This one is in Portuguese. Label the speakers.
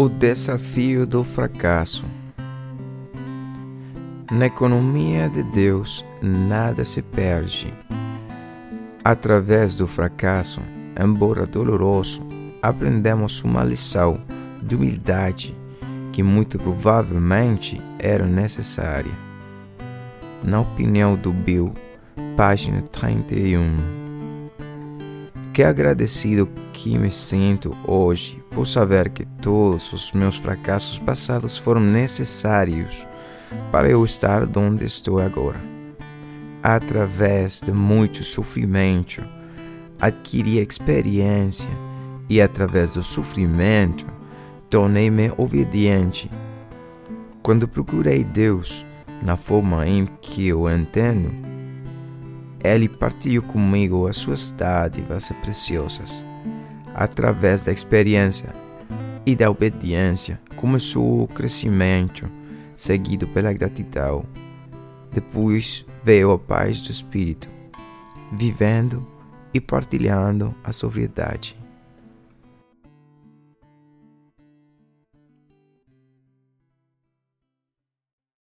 Speaker 1: O desafio do fracasso. Na economia de Deus, nada se perde. Através do fracasso, embora doloroso, aprendemos uma lição de humildade que muito provavelmente era necessária. Na opinião do Bill, página 31. Que agradecido que me sinto hoje por saber que todos os meus fracassos passados foram necessários para eu estar onde estou agora. Através de muito sofrimento, adquiri experiência e através do sofrimento, tornei-me obediente. Quando procurei Deus na forma em que eu entendo, ele partilhou comigo as suas dádivas preciosas. Através da experiência e da obediência, começou o crescimento, seguido pela gratidão. Depois veio a paz do Espírito, vivendo e partilhando a sobriedade.